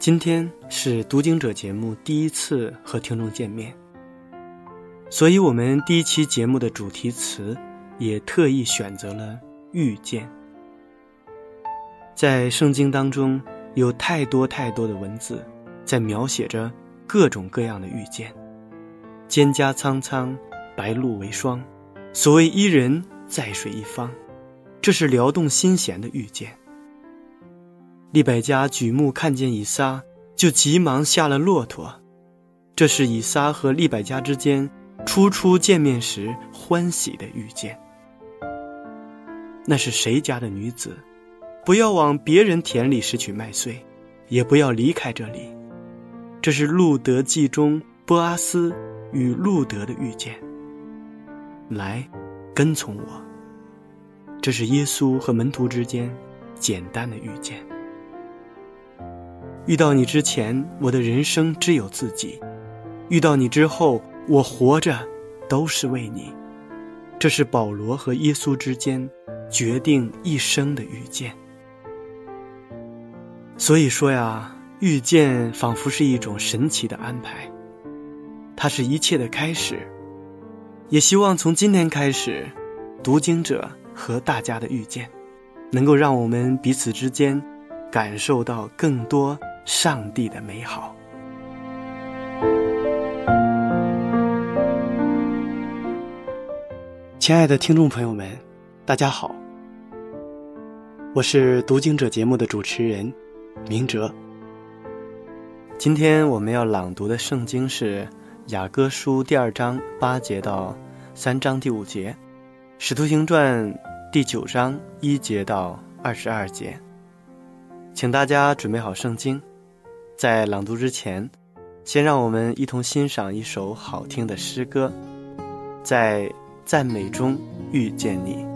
今天是读经者节目第一次和听众见面，所以我们第一期节目的主题词也特意选择了遇见。在圣经当中，有太多太多的文字，在描写着各种各样的遇见。蒹葭苍苍，白露为霜。所谓伊人，在水一方，这是撩动心弦的遇见。利百加举目看见以撒，就急忙下了骆驼。这是以撒和利百加之间初初见面时欢喜的遇见。那是谁家的女子？不要往别人田里拾取麦穗，也不要离开这里。这是路德记中波阿斯与路德的遇见。来，跟从我。这是耶稣和门徒之间简单的遇见。遇到你之前，我的人生只有自己；遇到你之后，我活着都是为你。这是保罗和耶稣之间决定一生的遇见。所以说呀，遇见仿佛是一种神奇的安排，它是一切的开始。也希望从今天开始，读经者和大家的遇见，能够让我们彼此之间感受到更多。上帝的美好，亲爱的听众朋友们，大家好，我是读经者节目的主持人明哲。今天我们要朗读的圣经是雅歌书第二章八节到三章第五节，使徒行传第九章一节到二十二节，请大家准备好圣经。在朗读之前，先让我们一同欣赏一首好听的诗歌，在赞美中遇见你。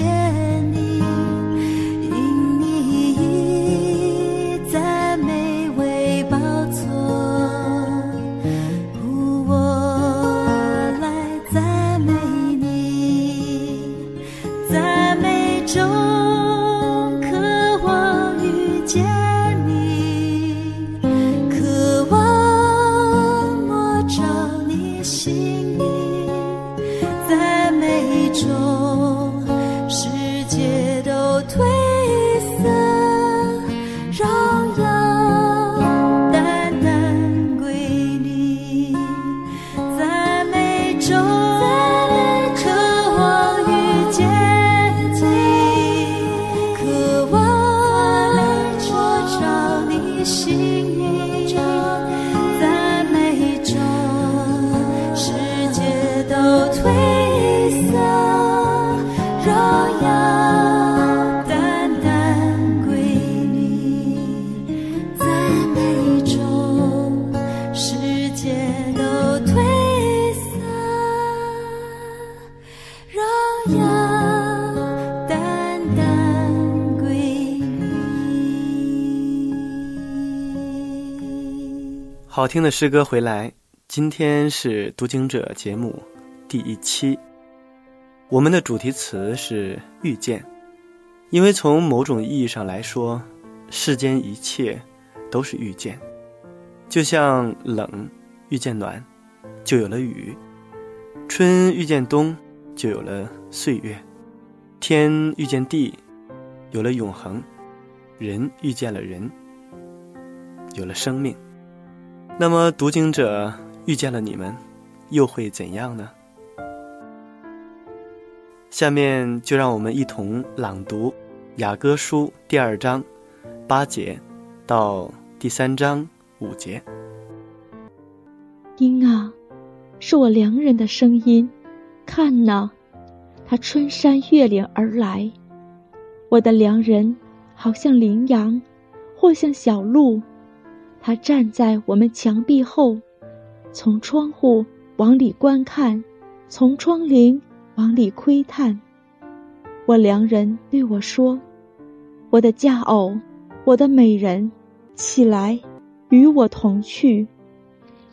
看听的诗歌回来，今天是读经者节目第一期。我们的主题词是遇见，因为从某种意义上来说，世间一切都是遇见。就像冷遇见暖，就有了雨；春遇见冬，就有了岁月；天遇见地，有了永恒；人遇见了人，有了生命。那么，读经者遇见了你们，又会怎样呢？下面就让我们一同朗读《雅歌书》第二章八节到第三章五节。听啊，是我良人的声音；看呐，他穿山越岭而来。我的良人好像羚羊，或像小鹿。他站在我们墙壁后，从窗户往里观看，从窗棂往里窥探。我良人对我说：“我的佳偶，我的美人，起来，与我同去。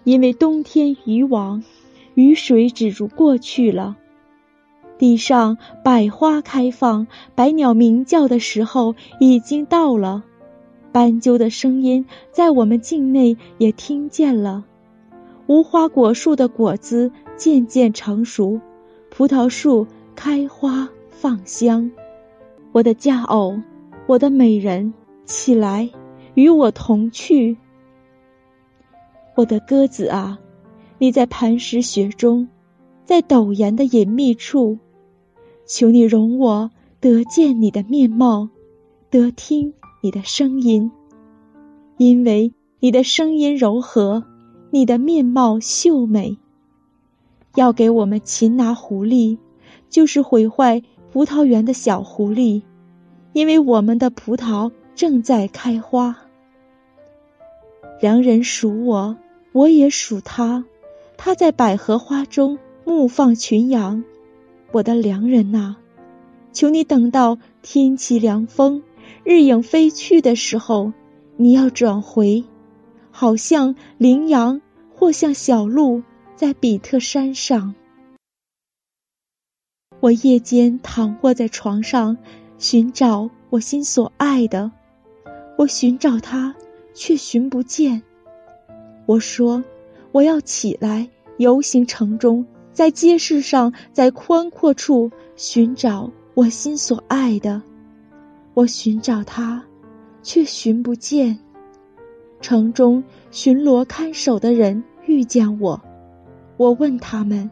因为冬天已往，雨水止如过去了。地上百花开放，百鸟鸣叫的时候已经到了。”斑鸠的声音在我们境内也听见了，无花果树的果子渐渐成熟，葡萄树开花放香。我的佳偶，我的美人，起来，与我同去。我的鸽子啊，你在磐石雪中，在陡岩的隐秘处，求你容我得见你的面貌，得听。你的声音，因为你的声音柔和，你的面貌秀美。要给我们擒拿狐狸，就是毁坏葡萄园的小狐狸，因为我们的葡萄正在开花。良人属我，我也属他。他在百合花中牧放群羊。我的良人呐，求你等到天气凉风。日影飞去的时候，你要转回，好像羚羊或像小鹿在比特山上。我夜间躺卧在床上，寻找我心所爱的，我寻找他，却寻不见。我说我要起来游行城中，在街市上，在宽阔处寻找我心所爱的。我寻找他，却寻不见。城中巡逻看守的人遇见我，我问他们：“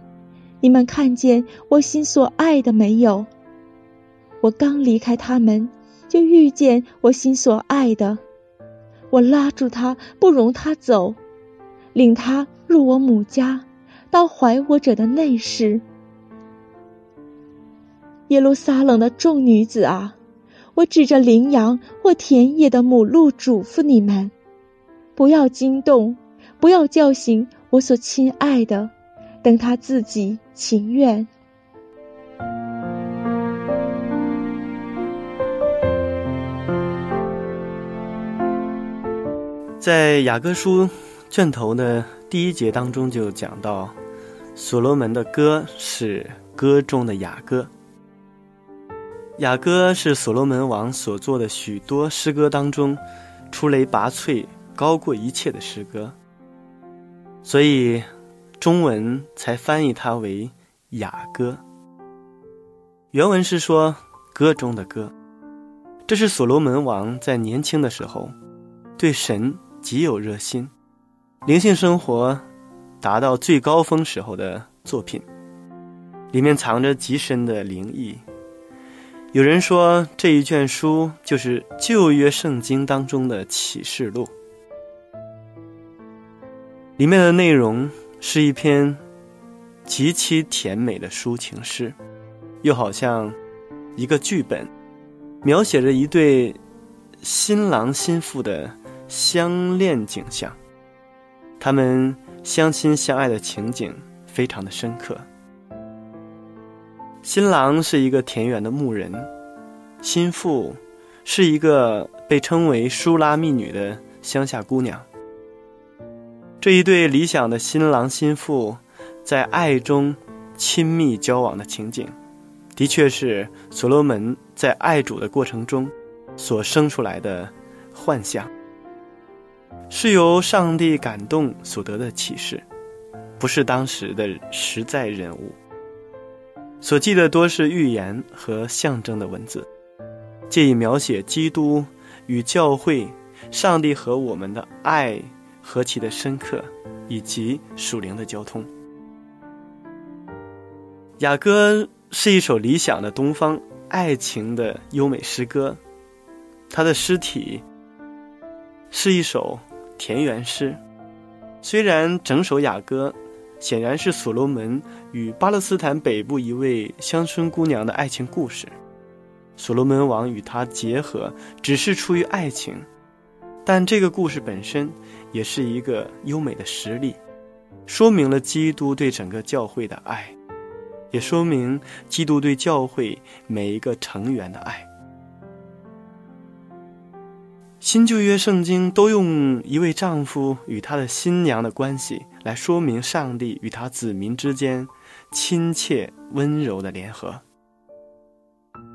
你们看见我心所爱的没有？”我刚离开他们，就遇见我心所爱的。我拉住他，不容他走，领他入我母家，到怀我者的内室。耶路撒冷的众女子啊！我指着羚羊或田野的母鹿，嘱咐你们：不要惊动，不要叫醒我所亲爱的，等他自己情愿。在雅歌书卷头的第一节当中就讲到，所罗门的歌是歌中的雅歌。雅歌是所罗门王所做的许多诗歌当中出类拔萃、高过一切的诗歌，所以中文才翻译它为雅歌。原文是说歌中的歌，这是所罗门王在年轻的时候对神。极有热心，灵性生活达到最高峰时候的作品，里面藏着极深的灵意。有人说这一卷书就是旧约圣经当中的启示录，里面的内容是一篇极其甜美的抒情诗，又好像一个剧本，描写着一对新郎新妇的。相恋景象，他们相亲相爱的情景非常的深刻。新郎是一个田园的牧人，新妇是一个被称为舒拉密女的乡下姑娘。这一对理想的新郎新妇在爱中亲密交往的情景，的确是所罗门在爱主的过程中所生出来的幻象。是由上帝感动所得的启示，不是当时的实在人物。所记的多是预言和象征的文字，借以描写基督与教会、上帝和我们的爱何其的深刻，以及属灵的交通。雅歌是一首理想的东方爱情的优美诗歌，它的诗体是一首。田园诗，虽然整首雅歌显然是所罗门与巴勒斯坦北部一位乡村姑娘的爱情故事，所罗门王与她结合只是出于爱情，但这个故事本身也是一个优美的实例，说明了基督对整个教会的爱，也说明基督对教会每一个成员的爱。新旧约圣经都用一位丈夫与他的新娘的关系来说明上帝与他子民之间亲切温柔的联合。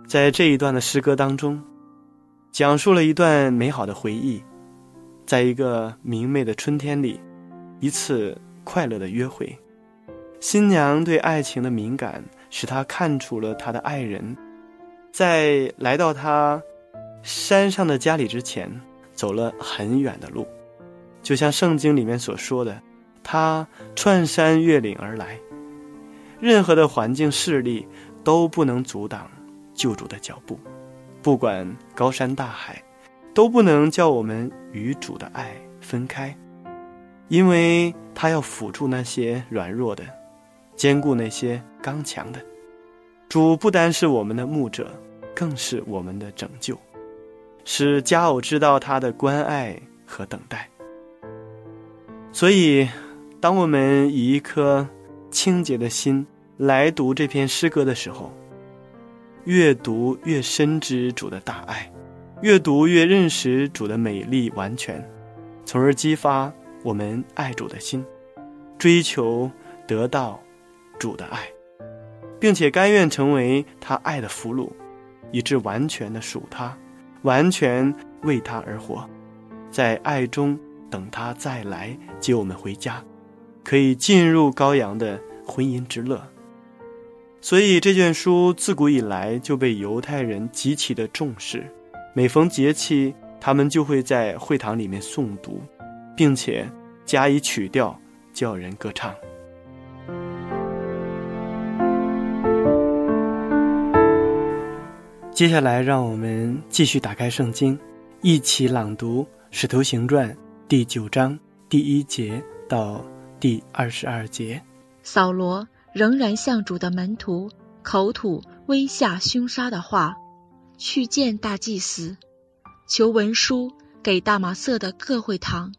在这一段的诗歌当中，讲述了一段美好的回忆，在一个明媚的春天里，一次快乐的约会。新娘对爱情的敏感，使她看出了她的爱人，在来到他。山上的家里之前，走了很远的路，就像圣经里面所说的，他穿山越岭而来。任何的环境势力都不能阻挡救主的脚步，不管高山大海，都不能叫我们与主的爱分开，因为他要辅助那些软弱的，兼顾那些刚强的。主不单是我们的牧者，更是我们的拯救。使佳偶知道他的关爱和等待。所以，当我们以一颗清洁的心来读这篇诗歌的时候，越读越深知主的大爱，越读越认识主的美丽完全，从而激发我们爱主的心，追求得到主的爱，并且甘愿成为他爱的俘虏，以致完全的属他。完全为他而活，在爱中等他再来接我们回家，可以进入羔羊的婚姻之乐。所以这卷书自古以来就被犹太人极其的重视，每逢节期，他们就会在会堂里面诵读，并且加以曲调，叫人歌唱。接下来，让我们继续打开圣经，一起朗读《使徒行传》第九章第一节到第二十二节。扫罗仍然向主的门徒口吐威吓、凶杀的话，去见大祭司，求文书给大马色的各会堂，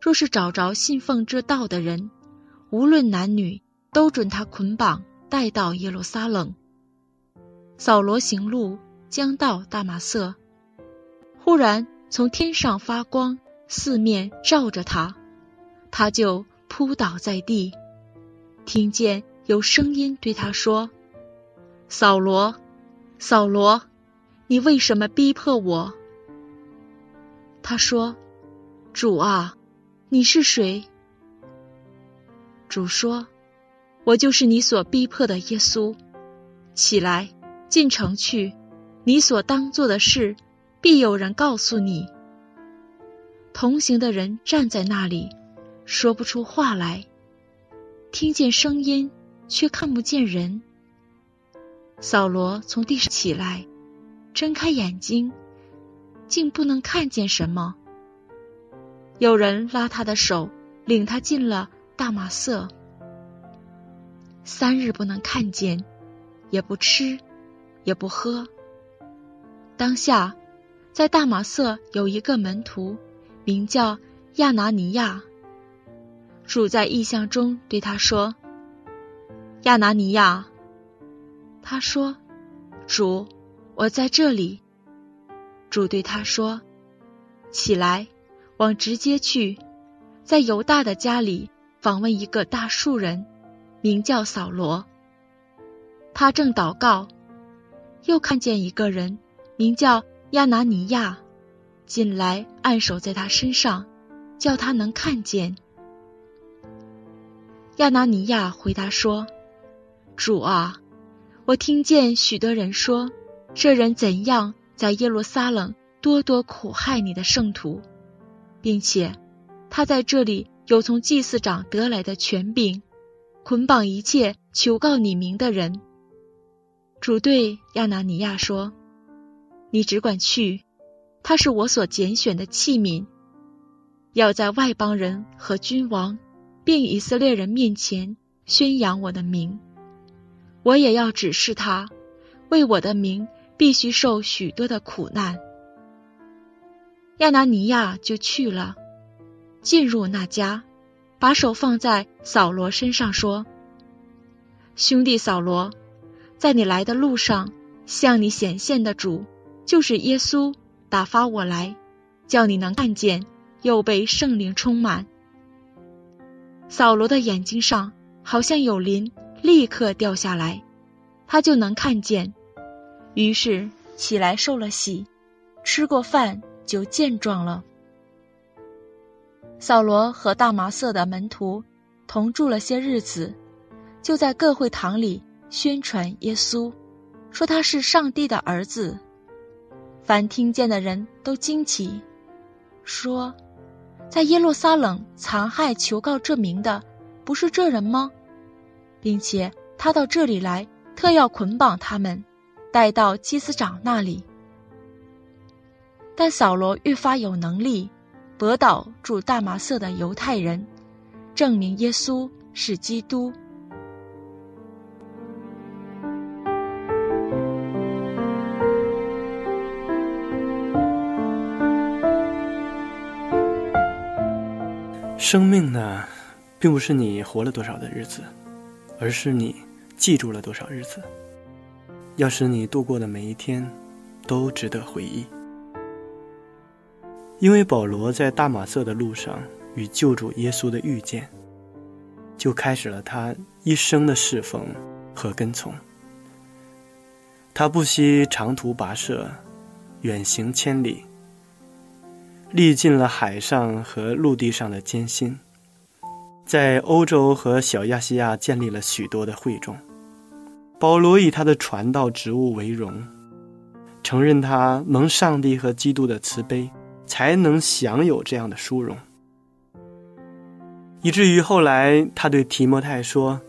若是找着信奉这道的人，无论男女，都准他捆绑带到耶路撒冷。扫罗行路，将到大马色，忽然从天上发光，四面照着他，他就扑倒在地，听见有声音对他说：“扫罗，扫罗，你为什么逼迫我？”他说：“主啊，你是谁？”主说：“我就是你所逼迫的耶稣。起来，进城去，你所当做的事，必有人告诉你。”同行的人站在那里，说不出话来，听见声音，却看不见人。扫罗从地上起来，睁开眼睛。竟不能看见什么。有人拉他的手，领他进了大马色。三日不能看见，也不吃，也不喝。当下，在大马色有一个门徒，名叫亚拿尼亚。主在异象中对他说：“亚拿尼亚。”他说：“主，我在这里。”主对他说：“起来，往直接去，在犹大的家里访问一个大树人，名叫扫罗。他正祷告，又看见一个人，名叫亚拿尼亚，进来按手在他身上，叫他能看见。亚拿尼亚回答说：‘主啊，我听见许多人说，这人怎样？’”在耶路撒冷多多苦害你的圣徒，并且他在这里有从祭司长得来的权柄，捆绑一切求告你名的人。主对亚拿尼亚说：“你只管去，他是我所拣选的器皿，要在外邦人和君王，并以色列人面前宣扬我的名。我也要指示他，为我的名。”必须受许多的苦难。亚拿尼亚就去了，进入那家，把手放在扫罗身上，说：“兄弟扫罗，在你来的路上，向你显现的主，就是耶稣，打发我来，叫你能看见，又被圣灵充满。”扫罗的眼睛上好像有鳞，立刻掉下来，他就能看见。于是起来受了洗，吃过饭就健壮了。扫罗和大麻色的门徒同住了些日子，就在各会堂里宣传耶稣，说他是上帝的儿子。凡听见的人都惊奇，说：“在耶路撒冷残害求告这名的，不是这人吗？并且他到这里来，特要捆绑他们。”带到祭司长那里，但扫罗愈发有能力，驳倒住大麻色的犹太人，证明耶稣是基督。生命呢，并不是你活了多少的日子，而是你记住了多少日子。要使你度过的每一天都值得回忆，因为保罗在大马色的路上与救主耶稣的遇见，就开始了他一生的侍奉和跟从。他不惜长途跋涉，远行千里，历尽了海上和陆地上的艰辛，在欧洲和小亚细亚建立了许多的会众。保罗以他的传道职务为荣，承认他蒙上帝和基督的慈悲，才能享有这样的殊荣。以至于后来他对提摩太说：“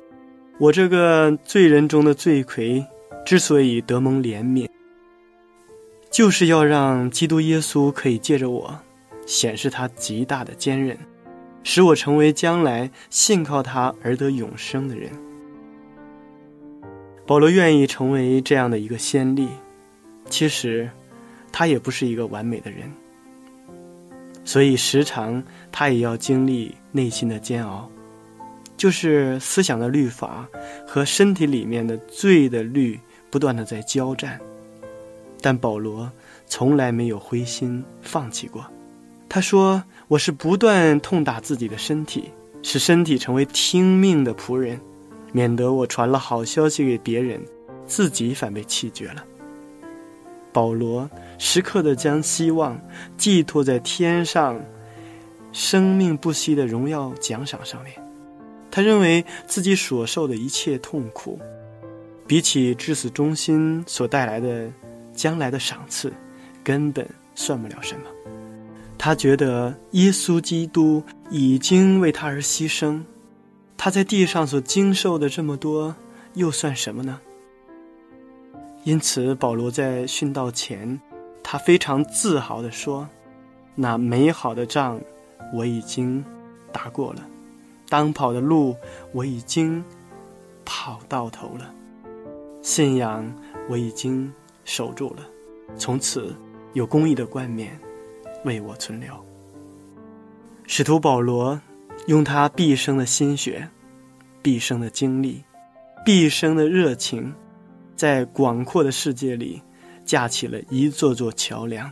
我这个罪人中的罪魁，之所以得蒙怜悯，就是要让基督耶稣可以借着我，显示他极大的坚韧，使我成为将来信靠他而得永生的人。”保罗愿意成为这样的一个先例，其实他也不是一个完美的人，所以时常他也要经历内心的煎熬，就是思想的律法和身体里面的罪的律不断的在交战。但保罗从来没有灰心放弃过。他说：“我是不断痛打自己的身体，使身体成为听命的仆人，免得我传了好消息给别人，自己反被弃绝了。”保罗时刻的将希望寄托在天上生命不息的荣耀奖赏上面。他认为自己所受的一切痛苦，比起至死忠心所带来的将来的赏赐，根本算不了什么。他觉得耶稣基督已经为他而牺牲，他在地上所经受的这么多，又算什么呢？因此，保罗在殉道前，他非常自豪地说：“那美好的仗，我已经打过了；当跑的路，我已经跑到头了；信仰，我已经守住了。从此，有公义的冠冕。”为我存留。使徒保罗用他毕生的心血、毕生的精力、毕生的热情，在广阔的世界里架起了一座座桥梁，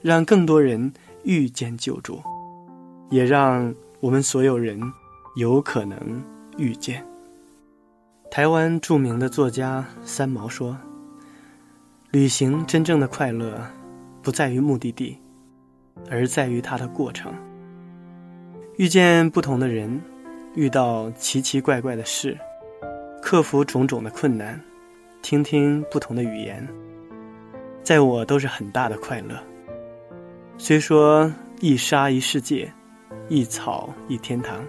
让更多人遇见救主，也让我们所有人有可能遇见。台湾著名的作家三毛说：“旅行真正的快乐，不在于目的地。”而在于它的过程。遇见不同的人，遇到奇奇怪怪的事，克服种种的困难，听听不同的语言，在我都是很大的快乐。虽说一沙一世界，一草一天堂，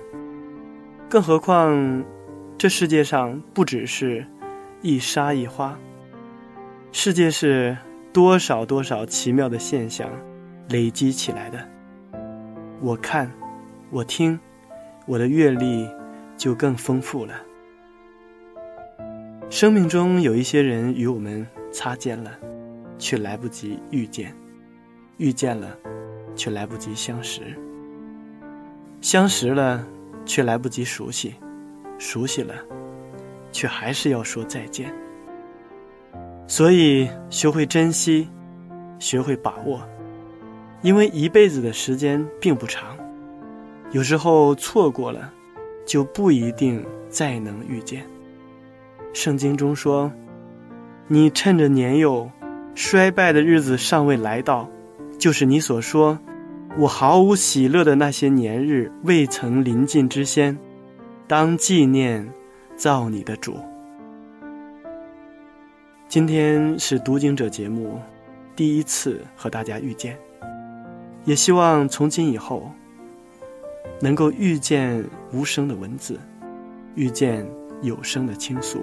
更何况这世界上不只是一沙一花，世界是多少多少奇妙的现象。累积起来的，我看，我听，我的阅历就更丰富了。生命中有一些人与我们擦肩了，却来不及遇见；遇见了，却来不及相识；相识了，却来不及熟悉；熟悉了，却还是要说再见。所以，学会珍惜，学会把握。因为一辈子的时间并不长，有时候错过了，就不一定再能遇见。圣经中说：“你趁着年幼、衰败的日子尚未来到，就是你所说我毫无喜乐的那些年日未曾临近之先，当纪念造你的主。”今天是读经者节目第一次和大家遇见。也希望从今以后，能够遇见无声的文字，遇见有声的倾诉，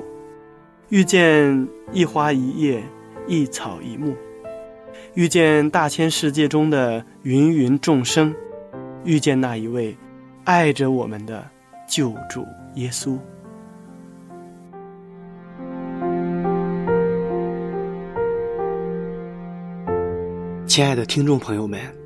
遇见一花一叶、一草一木，遇见大千世界中的芸芸众生，遇见那一位爱着我们的救主耶稣。亲爱的听众朋友们。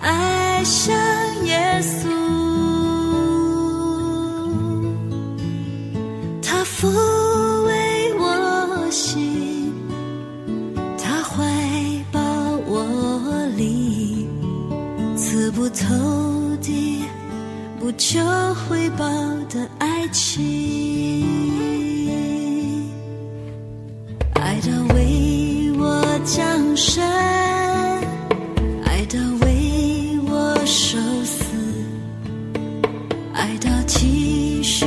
爱像耶稣。他抚慰我心，他怀抱我里，刺不透的、不求回报的爱情，爱到为我降生。其实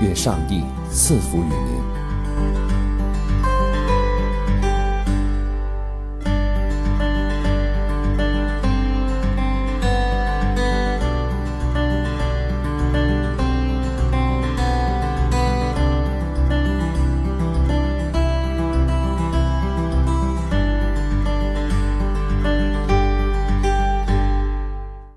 愿上帝赐福于您。